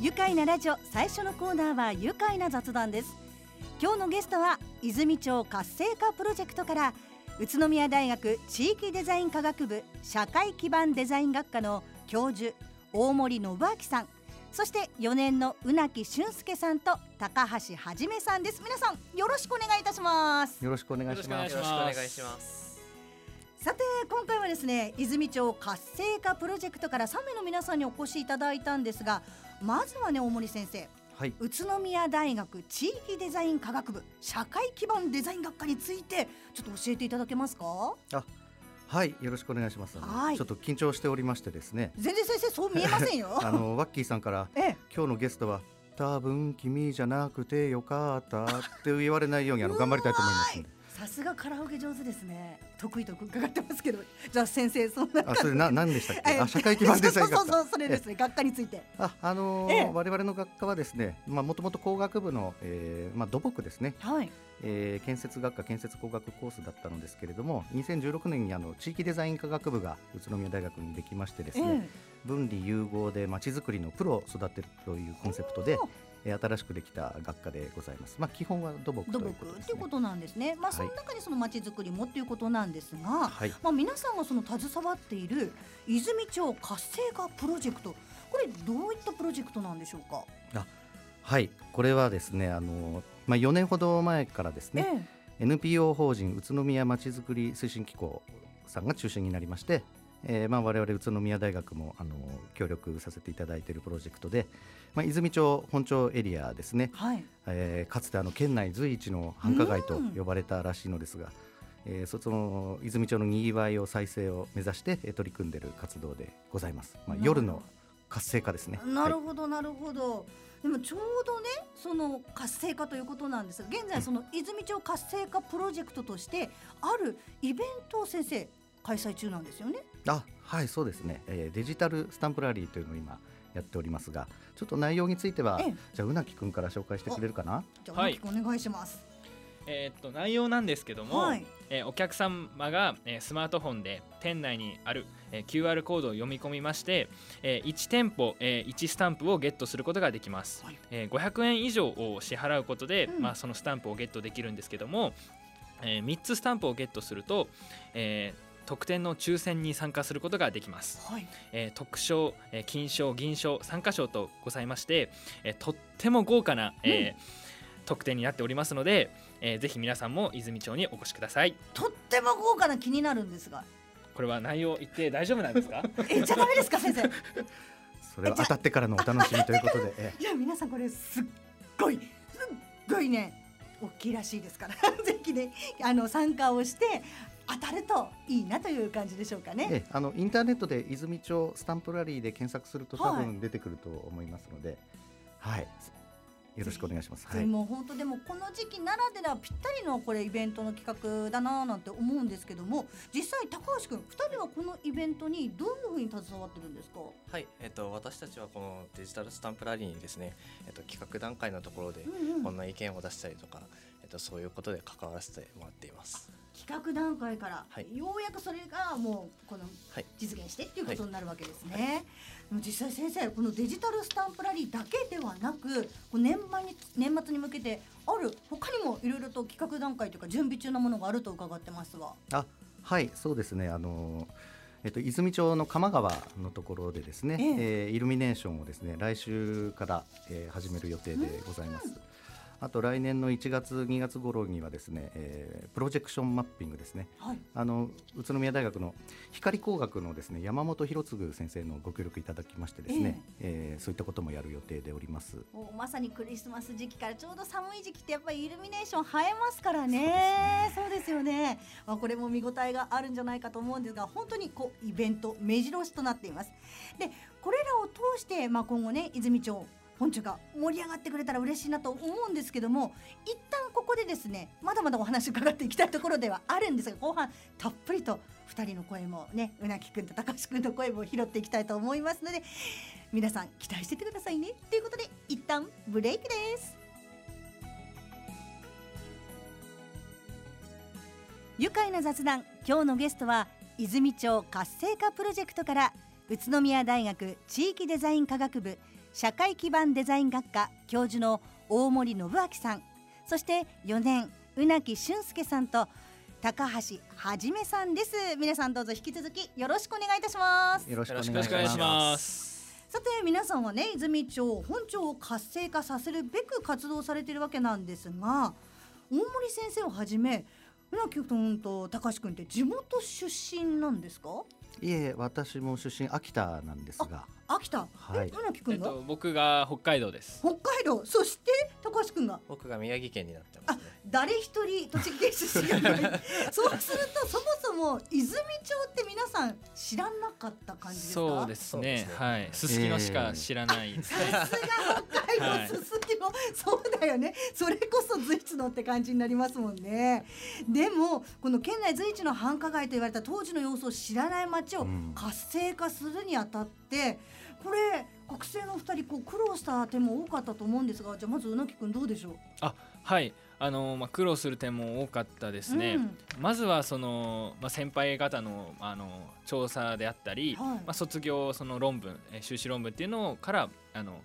愉快なラジオ最初のコーナーは愉快な雑談です。今日のゲストは泉町活性化プロジェクトから宇都宮大学地域デザイン科学部社会基盤デザイン学科の教授大森信明さんそして4年の宇なき俊介さんと高橋はじめさんです。皆さんよろしくお願いいたします。よろしくお願いします。よろしくお願いしますさて今回はですね泉町活性化プロジェクトから3名の皆さんにお越しいただいたんですがまずはね大森先生はい。宇都宮大学地域デザイン科学部社会基盤デザイン学科についてちょっと教えていただけますか？はいよろしくお願いします。はい。ちょっと緊張しておりましてですね。全然先生そう見えませんよ。あのワッキーさんからええ。今日のゲストは多分君じゃなくてよかったって言われないようにあの頑張りたいと思いますさすがカラオケ上手ですね。得意と伺ってますけど。じゃあ先生そんなあそれな何でしたっけ？えあ社会基盤デザイン学科そうそうそれです。ね学科について。ああのーええ。我々の学科はですねまあもともと工学部の、えーまあ、土木ですね、はい。えー建設学科建設工学コースだったのですけれども2016年にあの地域デザイン科学部が宇都宮大学にできましてですね、分離融合でまちづくりのプロを育てるというコンセプトで新しくできた学科でございます。まあ基本は土木ということね。いうことなんですねまあはいその中にその町づくりもっていうことなんですが、はい。まあ皆さんがその携わっている泉町活性化プロジェクトこれどういったプロジェクトなんでしょうか？はい。これはですね、あのまあ4年ほど前からですね、え NPO 法人宇都宮まちづくり推進機構さんが中心になりまして、えーまあ我々宇都宮大学もあの協力させていただいているプロジェクトで、まあ泉町本町エリアですね。え、はい。えーかつてあの県内随一の繁華街とうん。呼ばれたらしいのですが、えーそその泉町のにぎわいを再生を目指して、えー取り組んでいる活動でございます。まあ、夜の活性化ですね。なるはい。ほどなるほど、でもちょうどねその活性化ということなんですが現在その泉町活性化プロジェクトとしてあるイベントを先生開催中なんですよね。あはいそうですね、えーデジタルスタンプラリーというのを今やっておりますがちょっと内容についてはええ。じゃあうなきくんから紹介してくれるかな？じゃあ、はい大きくお願いします。えーっと内容なんですけども、はい。えーお客様が、えースマートフォンで店内にある、えー QR コードを読み込みまして、えー1店舗、えー1スタンプをゲットすることができます、はい。えー500円以上を支払うことで、うん。まあ、そのスタンプをゲットできるんですけども、え3つスタンプをゲットすると、えー特典の抽選に参加することができます、はい。えー特賞、えー金賞銀賞参加賞とございまして、えーとっても豪華な、えー特典になっておりますので、えーぜひ皆さんも泉町にお越しください。とっても豪華な気になるんですが。これは内容言って大丈夫なんですか？えじゃダメですか先生？い それは当たってからのお楽しみということで、えや皆さんこれすっごいすっごいね大きいらしいですから。ぜひねあの参加をして当たるといいなという感じでしょうかね。あのインターネットで泉町スタンプラリーで検索すると多はい。分出てくると思いますので、はい、よろしくお願いします。はでい、も本当でもこの時期ならではぴったりのこれイベントの企画だなぁなんて思うんですけども実際高橋君2人はこのイベントにどういうふうに携わってるんですか？はい、えっと、私たちはこのデジタルスタンプラリーにですね、えっと、企画段階のところでうんうん。こんな意見を出したりとか、えっと、そういうことで関わらせてもらっています。企画段階から、はい。ようやくそれがもうこのはい、実現してっていうことになるわけですね。でも実際先生このデジタルスタンプラリーだけではなく年末に年末に向けてある他にもいろいろと企画段階というか準備中のものがあると伺ってますが。あはいそうですね。あのえっと、泉町の鎌川のところでですね、ええ。ーイルミネーションをですね来週から、えー始める予定でございます。あと来年の1月2月頃にはですね、えープロジェクションマッピングですね。はい。あの宇都宮大学の光工学のですね山本博次先生のご協力いただきましてですね、えーそういったこともやる予定でおります。まさにクリスマス時期からちょうど寒い時期ってやっぱりイルミネーション映えますからね。そうですよね、まあ、これも見応えがあるんじゃないかと思うんですが本当にこうイベント目白押しとなっています。でこれらを通して、まあ、今後ね泉町本町が盛り上がってくれたら嬉しいなと思うんですけども一旦ここでですねまだまだお話伺っていきたいところではあるんですが後半たっぷりと2人の声もねうなきくんと高橋くんの声も拾っていきたいと思いますので皆さん期待しててくださいね。ということで一旦ブレイクです。愉快な雑談。今日のゲストは泉町活性化プロジェクトから宇都宮大学地域デザイン科学部社会基盤デザイン学科教授の大森信明さん。そして4年宇木俊介さんと高橋はじめさんです。皆さんどうぞ引き続きよろしくお願いいたします。よろしくお願いしま。す。さて皆さんはね泉町本町を活性化させるべく活動されているわけなんですが大森先生をはじめ船木君と高橋君って地元出身なんですか？いえ、私も出身秋田なんですが、秋田、はい。え船木え君が、っと僕が北海道です。北海道。そして高橋君が？僕が宮城県になってますね誰一人栃木県出身がいない。そうするとそもそも泉町って皆さん知らなかった感じですか？そうですね。ですね。はい。すすきのしか知らない。ですね、さすが北海はい道すすきの、そうだよね。それこそ随一のって感じになりますもんね。でもこの県内随一の繁華街と言われた当時の様子を知らない街をうん。活性化するにあたってこれ学生の二人こう苦労した点も多かったと思うんですがじゃあまずうなきくんどうでしょう？はいあのまあ苦労する点も多かったですね、うん。まずはその、まあ、先輩方のあの調査であったり、はい。まあ、卒業その論文えー修士論文っていうのからあの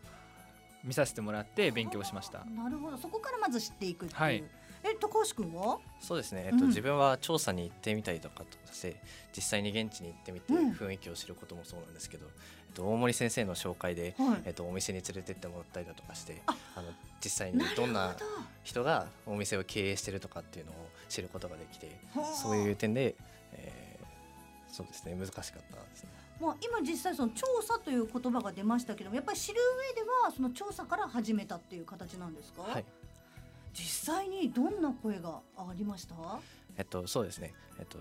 見させてもらって勉強しました。なるほど。そこからまず知っていくっていう、はいえ高橋君は？そうですね、えっとうん。自分は調査に行ってみたりとかとして実際に現地に行ってみてうん。雰囲気を知ることもそうなんですけど、えっと、大森先生の紹介で、はい。えっと、お店に連れてってもらったりだとかしてああの実際にどどんな人がお店を経営してるとかっていうのを知ることができてはあそういう点で、えーそうですね。難しかったですね。まあ、今実際その調査という言葉が出ましたけどもやっぱり知る上ではその調査から始めたっていう形なんですか、はい実際にどんな声がありました？えっと、そうですね、えっと、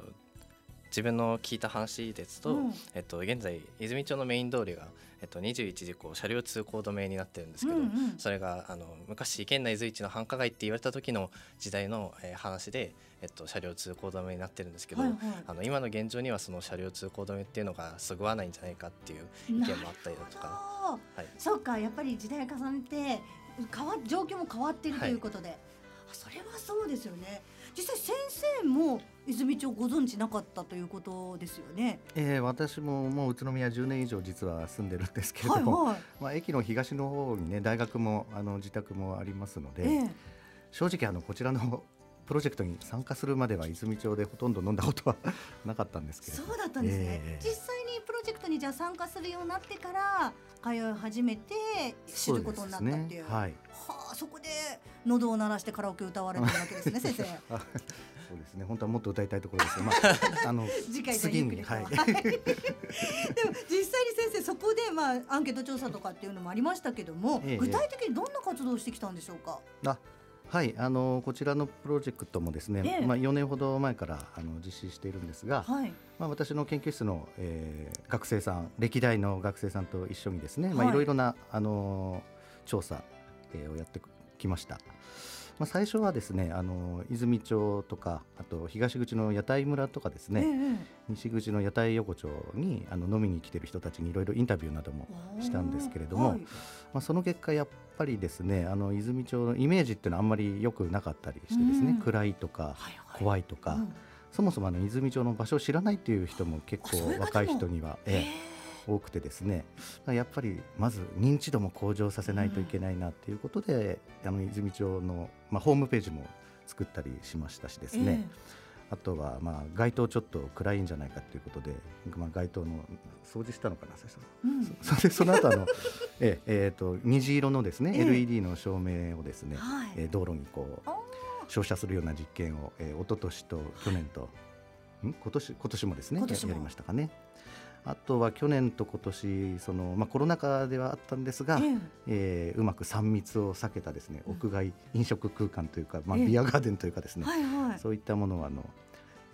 自分の聞いた話ですと、うん。えっと、現在泉町のメイン通りが、えっと、21時こう車両通行止めになってるんですけど、うんうん。それがあの昔県内随一の繁華街って言われた時の時代の、えー話で、えっと、車両通行止めになってるんですけど、はいはい。あの今の現状にはその車両通行止めっていうのがそぐわないんじゃないかっていう意見もあったりだとか。はい。そうかやっぱり時代を重ねて変わ状況も変わっているとはいいうことで、あそれはそうですよね。実際先生も泉町ご存知なかったということですよね。えー私ももう宇都宮10年以上実は住んでるんですけれはいども、はまあ駅の東の方にね大学もあの自宅もありますのい、で、ええ。正直あのこちらのプロジェクトに参加するまでは泉町でほとんど飲んだことはなかったんですけれどそうだったんですね、ええ。実際にプロジェクトにじゃあ参加するようになってから通い始めて知ることになったっていう。そうねはい。はあそこで喉を鳴らしてカラオケ歌われてるわけですね先生。あ そうですね。本当はもっと歌いたいところですまあ、あの次回次にはい。でも実際に先生そこでまあアンケート調査とかっていうのもありましたけども、ええ。具体的にどんな活動をしてきたんでしょうか、あはいあのこちらのプロジェクトもですね、ええ。まあ4年ほど前からあの実施しているんですが、はい。まあ私の研究室の、えー学生さん歴代の学生さんと一緒にですね、まはい。あいろいろなあの調査、えーをやってきました。まあ最初はですねあの泉町とかあと東口の屋台村とかですね、え西口の屋台横丁にあの飲みに来てる人たちにいろいろインタビューなどもえしたんですけれども、はい。まあ、その結果やっぱりですねあの泉町のイメージっていうのはあんまり良くなかったりしてですね、うん。暗いとかはいはい。怖いとか、うん。そもそもあの泉町の場所を知らないっていう人も結構若い人には、ええ多くてですねやっぱりまず認知度も向上させないといけないなっていうことで、あの泉町の、まあ、ホームページも作ったりしましたしですね、あとはまあ街灯ちょっと暗いんじゃないかということで、まあ、街灯の掃除したのかなうん。そ それその後あのえええーと虹色のですね、ええ。LED の照明をですね、はい。えー道路にこうあ照射するような実験を、えー、一昨年と去年と、ん？今年今年もですねやりましたかね。あとは去年と今年その、まあ、コロナ禍ではあったんですが、ええ。えーうまく3密を避けたですねうん。屋外飲食空間というか、まあ、ええ。ビアガーデンというかですね、はいはい。そういったものをあの、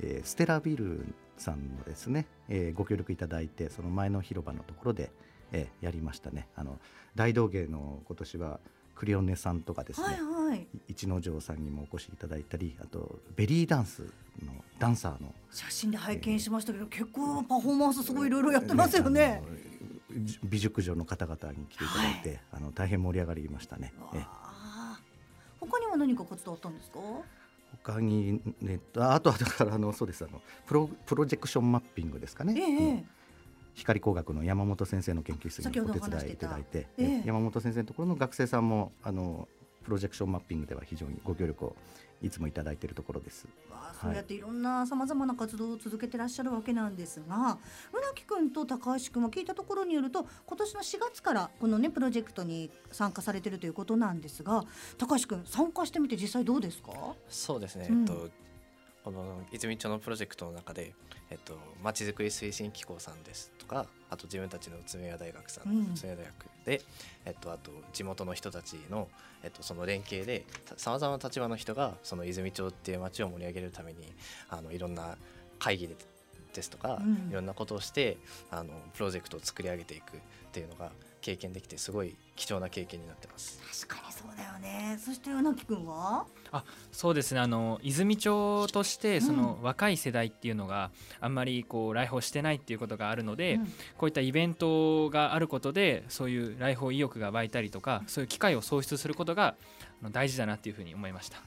えーステラビルさんのですね、えーご協力いただいてその前の広場のところで、えーやりましたね。あの大道芸の今年はクリオネさんとかですね、はいはい一之丞さんにもお越しいただいたりあとベリーダンスのダンサーの写真で拝見しましたけど、結構パフォーマンスすごいいろいろやってますよね。美熟女の方々に来ていただいて、あの大変盛り上がりましたね。他には何か活動あったんですか？他に、ね、ああとはだからあのそうですあのプロプロジェクションマッピングですかね。ええあの光工学の山本先生の研究室にお手伝いいただいて、ええ。山本先生のところの学生さんもあのプロジェクションマッピングでは非常にご協力をいつもいただいているところです。そうやっていろんなさまざまな活動を続けてらっしゃるわけなんですが船木君と高橋君は聞いたところによると今年の4月からこのねプロジェクトに参加されてるということなんですが高橋君参加してみて実際どうですか？そうですね、うん。えっとこの泉町のプロジェクトの中で、えっと、まちづくり推進機構さんですとかあと自分たちの宇都宮大学さん、うん。宇都宮大学で、えっと、あと地元の人たちの、えっと、その連携でさまざまな立場の人がその泉町っていう町を盛り上げるためにあのいろんな会議でですとか、うん。いろんなことをしてあのプロジェクトを作り上げていくっていうのが経験できてすごい貴重な経験になってます。確かにそうだよね。そして船木君は？そうですね。あの泉町としてその若い世代っていうのがあんまりこう来訪してないっていうことがあるので、うん。こういったイベントがあることでそういう来訪意欲が湧いたりとかそういう機会を創出することが大事だなっていうふうに思いました。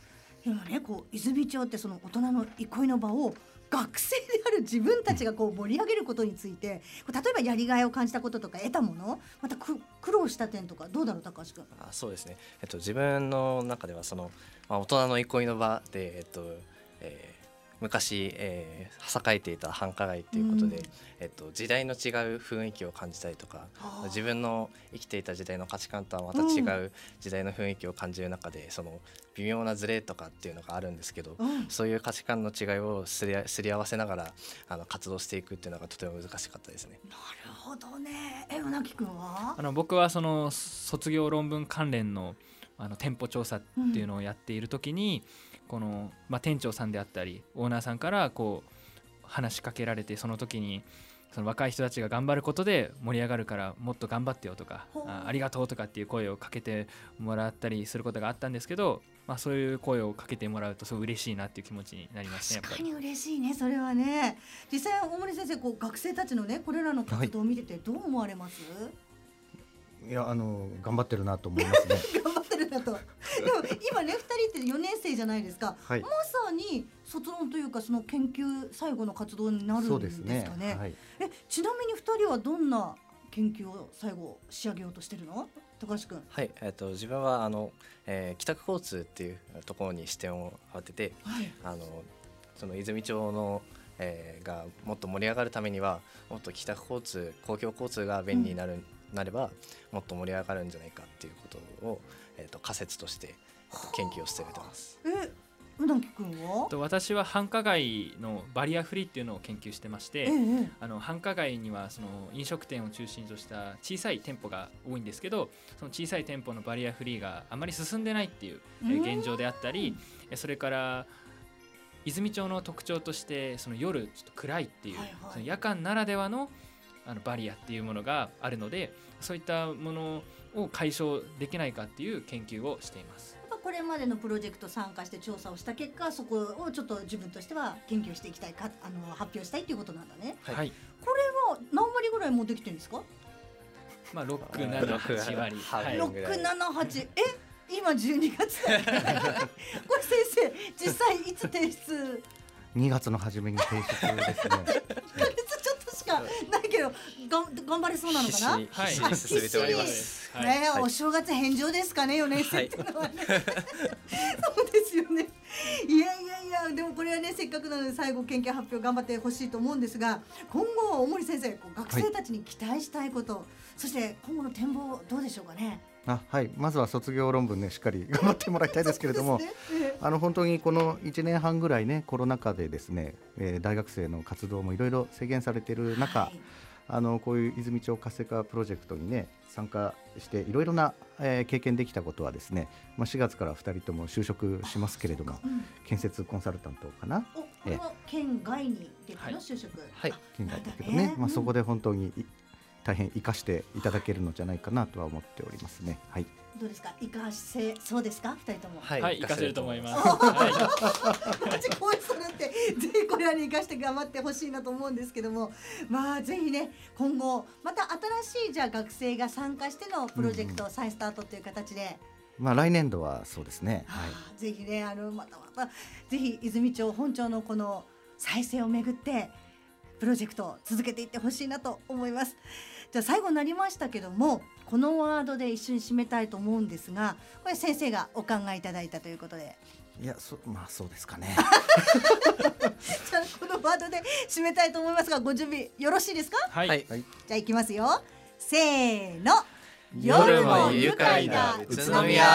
でもねこう泉町ってその大人の憩いの場を学生である自分たちがこう盛り上げることについて例えばやりがいを感じたこととか得たものまたく苦労した点とかどうだろう高橋君。あそうですね、えっと、自分の中ではその、まあ、大人の憩いの場で、えっとえー昔、えー、栄えていた繁華街ということで、うんえっと、時代の違う雰囲気を感じたりとか自分の生きていた時代の価値観とはまた違う時代の雰囲気を感じる中で、その微妙なズレとかっていうのがあるんですけど、うんそういう価値観の違いをすりあすり合わせながらあの活動していくっていうのがとても難しかったですね。なるほどね。え、船木君は？あ。の僕はその卒業論文関連のあの店舗調査っていうのをやっている時に、この、まあ、店長さんであったりオーナーさんからこう話しかけられてその時にその若い人たちが頑張ることで盛り上がるからもっと頑張ってよとかあありがとうとかっていう声をかけてもらったりすることがあったんですけど、まあ、そういう声をかけてもらうとすごい嬉しいなっていう気持ちになりますねやっぱり。確かに嬉しいね、それはね。実際大森先生、こう学生たちのね、これらの活動を見てて、どう思われます？いやあの頑張ってるなと思いますね。頑張ってるなと。でも、今ね、二人って四年生じゃないですか。はいまさに卒論というか、その研究最後の活動になるんでですねすか。ね。はい。え、ちなみに二人はどんな研究を最後仕上げようとしてるの？高橋君。はい、えっと自分はあの、えー帰宅交通っていうところに視点を当てて、はい。あのその泉町の、えーがもっと盛り上がるためにはもっと帰宅交通公共交通が便利になる、なればもっと盛り上がるんじゃないかっていうことを、えー、と仮説として研究を進めてます。え、うなぎ君は。と私は繁華街のバリアフリーっていうのを研究してまして、ええ。あの繁華街にはその飲食店を中心とした小さい店舗が多いんですけどその小さい店舗のバリアフリーがあまり進んでないっていう現状であったりえそれから泉町の特徴としてその夜ちょっと暗いっていう、はいはいその夜間ならではのあのバリアっていうものがあるのでそういったものを解消できないかっていう研究をしています。これまでのプロジェクト参加して調査をした結果そこをちょっと自分としては研究していきたいかあの発表したいということなんだね。はい。はい、これは何割ぐらいもうできてるんですか？まあ6、7、8割。六678え？今12月？だ これ先生実際いつ提出？2月の初めに提出ですね。1ヶ月ちょっとしかないけど頑張れそうなのかな？はい進めております。はい。ねお正月返上ですかね4年生って。のはね、そうですよね。いやいやいやでもこれはねせっかくなので最後研究発表頑張ってほしいと思うんですが今後大森先生学生たちに期待したいこと、そして今後の展望どうでしょうかね？あはい。まずは卒業論文ねしっかり 頑張ってもらいたいですけれども。ね。えあの本当にこの1年半ぐらいねコロナ禍でですね、えー大学生の活動もいろいろ制限されているえ中、はい。あのこういう泉町活性化プロジェクトにね参加していろいろな、えー経験できたことはですね、まあ、4月から2人とも就職しますけれどもうん。建設コンサルタントかな？おこれは県外にの？就職、はい。あ県外だけどなんだね。まあ、そこで本当にい大変生かしていただけるのじゃないかなとは思っておりますね。はい。どうですか？生かせそうですか？二人とも。はいはい、活かせると思います。おはマジ声するってぜひこれらに生かして頑張ってほしいなと思うんですけども。まあぜひね今後また新しいじゃあ学生が参加してのプロジェクトを再スタートという形で、まあ、来年度はそうですね。はいはあぜひねあのまたまたぜひ泉町本町のこの再生をめぐってプロジェクトを続けていってほしいなと思いますじゃあ最後になりましたけどもこのワードで一緒に締めたいと思うんですがこれ先生がお考えいただいたということで。いやそまあそうですかね。じゃあこのワードで締めたいと思いますがご準備よろしいですか？はい、はい。はい。じゃあいきますよ。せーの。夜も愉快な宇都宮。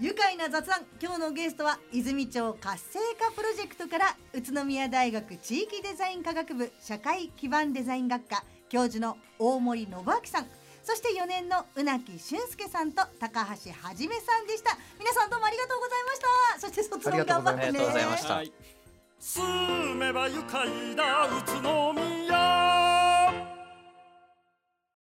愉快な雑談。今日のゲストは泉町活性化プロジェクトから宇都宮大学地域デザイン科学部社会基盤デザイン学科教授の大森信明さん。そして4年の宇なき俊介さんと高橋はじめさんでした。皆さんどうもありがとうございました。そして卒論頑張ってね。ありがとうございました。はい。住めば愉快な宇都宮